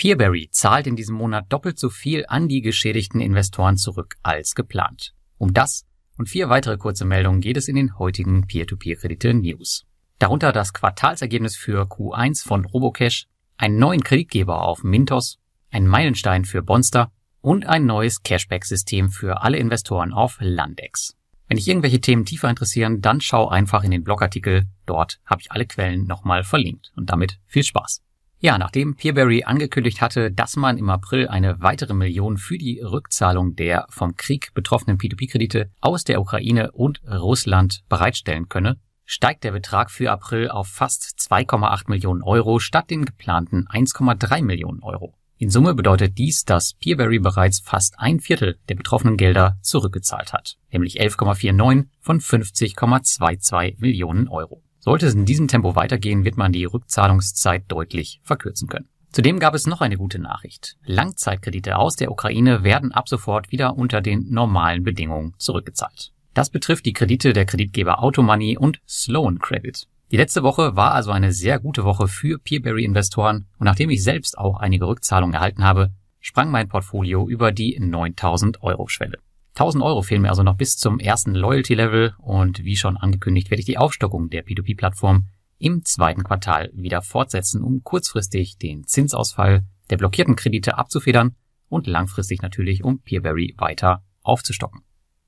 Peerberry zahlt in diesem Monat doppelt so viel an die geschädigten Investoren zurück als geplant. Um das und vier weitere kurze Meldungen geht es in den heutigen Peer-to-Peer-Kredite-News. Darunter das Quartalsergebnis für Q1 von Robocash, einen neuen Kreditgeber auf Mintos, einen Meilenstein für Bonster und ein neues Cashback-System für alle Investoren auf Landex. Wenn dich irgendwelche Themen tiefer interessieren, dann schau einfach in den Blogartikel. Dort habe ich alle Quellen nochmal verlinkt. Und damit viel Spaß. Ja, nachdem Peerberry angekündigt hatte, dass man im April eine weitere Million für die Rückzahlung der vom Krieg betroffenen P2P-Kredite aus der Ukraine und Russland bereitstellen könne, steigt der Betrag für April auf fast 2,8 Millionen Euro statt den geplanten 1,3 Millionen Euro. In Summe bedeutet dies, dass Peerberry bereits fast ein Viertel der betroffenen Gelder zurückgezahlt hat, nämlich 11,49 von 50,22 Millionen Euro. Sollte es in diesem Tempo weitergehen, wird man die Rückzahlungszeit deutlich verkürzen können. Zudem gab es noch eine gute Nachricht. Langzeitkredite aus der Ukraine werden ab sofort wieder unter den normalen Bedingungen zurückgezahlt. Das betrifft die Kredite der Kreditgeber Automoney und Sloan Credit. Die letzte Woche war also eine sehr gute Woche für Peerberry-Investoren und nachdem ich selbst auch einige Rückzahlungen erhalten habe, sprang mein Portfolio über die 9000 Euro Schwelle. 1000 Euro fehlen mir also noch bis zum ersten Loyalty-Level und wie schon angekündigt werde ich die Aufstockung der P2P-Plattform im zweiten Quartal wieder fortsetzen, um kurzfristig den Zinsausfall der blockierten Kredite abzufedern und langfristig natürlich um Peerberry weiter aufzustocken.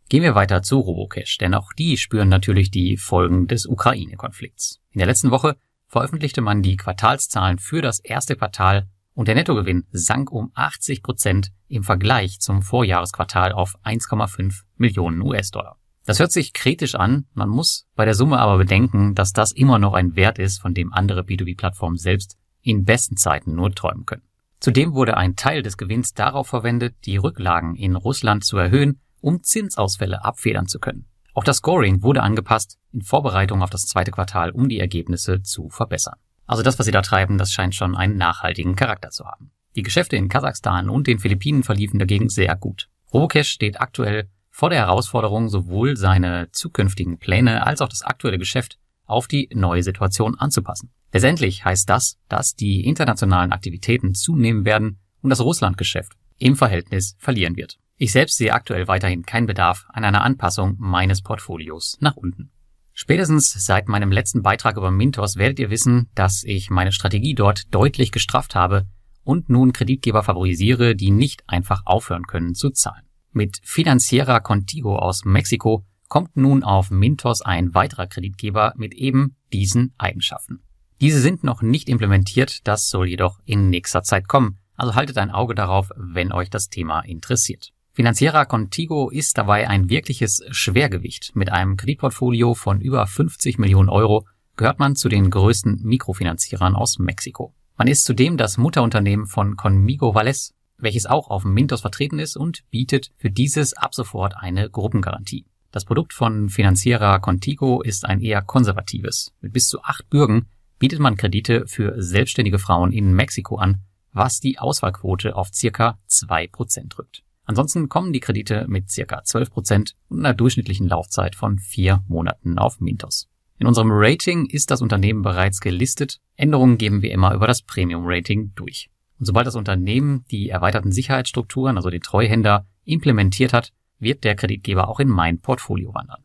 Gehen wir weiter zu Robocash, denn auch die spüren natürlich die Folgen des Ukraine-Konflikts. In der letzten Woche veröffentlichte man die Quartalszahlen für das erste Quartal und der Nettogewinn sank um 80 Prozent im Vergleich zum Vorjahresquartal auf 1,5 Millionen US-Dollar. Das hört sich kritisch an, man muss bei der Summe aber bedenken, dass das immer noch ein Wert ist, von dem andere B2B-Plattformen selbst in besten Zeiten nur träumen können. Zudem wurde ein Teil des Gewinns darauf verwendet, die Rücklagen in Russland zu erhöhen, um Zinsausfälle abfedern zu können. Auch das Scoring wurde angepasst in Vorbereitung auf das zweite Quartal, um die Ergebnisse zu verbessern. Also das, was sie da treiben, das scheint schon einen nachhaltigen Charakter zu haben. Die Geschäfte in Kasachstan und den Philippinen verliefen dagegen sehr gut. Robocash steht aktuell vor der Herausforderung, sowohl seine zukünftigen Pläne als auch das aktuelle Geschäft auf die neue Situation anzupassen. Letztendlich heißt das, dass die internationalen Aktivitäten zunehmen werden und das Russlandgeschäft im Verhältnis verlieren wird. Ich selbst sehe aktuell weiterhin keinen Bedarf an einer Anpassung meines Portfolios nach unten. Spätestens seit meinem letzten Beitrag über Mintos werdet ihr wissen, dass ich meine Strategie dort deutlich gestrafft habe und nun Kreditgeber favorisiere, die nicht einfach aufhören können zu zahlen. Mit Financiera Contigo aus Mexiko kommt nun auf Mintos ein weiterer Kreditgeber mit eben diesen Eigenschaften. Diese sind noch nicht implementiert, das soll jedoch in nächster Zeit kommen, also haltet ein Auge darauf, wenn euch das Thema interessiert. Financiera Contigo ist dabei ein wirkliches Schwergewicht. Mit einem Kreditportfolio von über 50 Millionen Euro gehört man zu den größten Mikrofinanzierern aus Mexiko. Man ist zudem das Mutterunternehmen von Conmigo Vales, welches auch auf Mintos vertreten ist und bietet für dieses ab sofort eine Gruppengarantie. Das Produkt von Financiera Contigo ist ein eher konservatives. Mit bis zu acht Bürgen bietet man Kredite für selbstständige Frauen in Mexiko an, was die Auswahlquote auf circa zwei Prozent drückt. Ansonsten kommen die Kredite mit circa 12% und einer durchschnittlichen Laufzeit von vier Monaten auf Mintos. In unserem Rating ist das Unternehmen bereits gelistet. Änderungen geben wir immer über das Premium Rating durch. Und sobald das Unternehmen die erweiterten Sicherheitsstrukturen, also den Treuhänder, implementiert hat, wird der Kreditgeber auch in mein Portfolio wandern.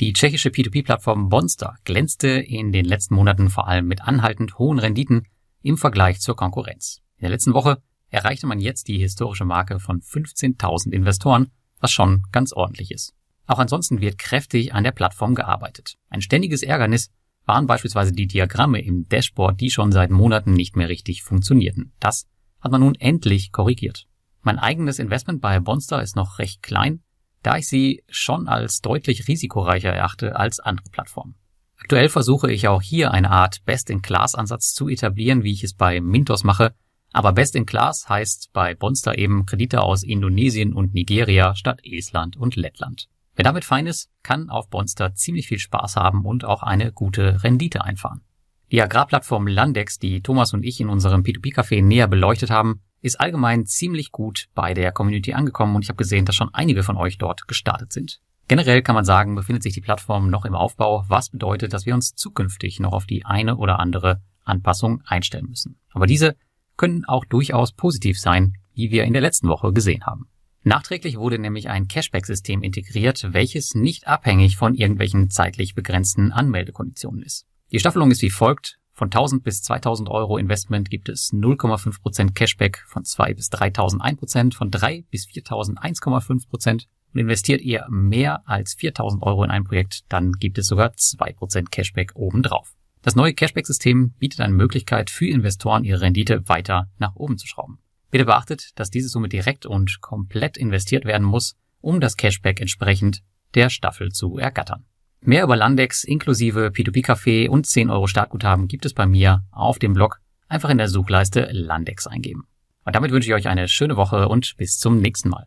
Die tschechische P2P-Plattform Bonster glänzte in den letzten Monaten vor allem mit anhaltend hohen Renditen im Vergleich zur Konkurrenz. In der letzten Woche erreichte man jetzt die historische Marke von 15.000 Investoren, was schon ganz ordentlich ist. Auch ansonsten wird kräftig an der Plattform gearbeitet. Ein ständiges Ärgernis waren beispielsweise die Diagramme im Dashboard, die schon seit Monaten nicht mehr richtig funktionierten. Das hat man nun endlich korrigiert. Mein eigenes Investment bei Bonster ist noch recht klein, da ich sie schon als deutlich risikoreicher erachte als andere Plattformen. Aktuell versuche ich auch hier eine Art Best-in-Class-Ansatz zu etablieren, wie ich es bei Mintos mache, aber Best in Class heißt bei Bonster eben Kredite aus Indonesien und Nigeria statt Estland und Lettland. Wer damit fein ist, kann auf Bonster ziemlich viel Spaß haben und auch eine gute Rendite einfahren. Die Agrarplattform Landex, die Thomas und ich in unserem P2P-Café näher beleuchtet haben, ist allgemein ziemlich gut bei der Community angekommen und ich habe gesehen, dass schon einige von euch dort gestartet sind. Generell kann man sagen, befindet sich die Plattform noch im Aufbau, was bedeutet, dass wir uns zukünftig noch auf die eine oder andere Anpassung einstellen müssen. Aber diese können auch durchaus positiv sein, wie wir in der letzten Woche gesehen haben. Nachträglich wurde nämlich ein Cashback-System integriert, welches nicht abhängig von irgendwelchen zeitlich begrenzten Anmeldekonditionen ist. Die Staffelung ist wie folgt. Von 1000 bis 2000 Euro Investment gibt es 0,5% Cashback, von 2 bis 3000 1%, von 3 bis 4000 1,5% und investiert ihr mehr als 4000 Euro in ein Projekt, dann gibt es sogar 2% Cashback obendrauf. Das neue Cashback-System bietet eine Möglichkeit für Investoren, ihre Rendite weiter nach oben zu schrauben. Bitte beachtet, dass diese Summe direkt und komplett investiert werden muss, um das Cashback entsprechend der Staffel zu ergattern. Mehr über Landex inklusive P2P-Café und 10 Euro Startguthaben gibt es bei mir auf dem Blog. Einfach in der Suchleiste Landex eingeben. Und damit wünsche ich euch eine schöne Woche und bis zum nächsten Mal.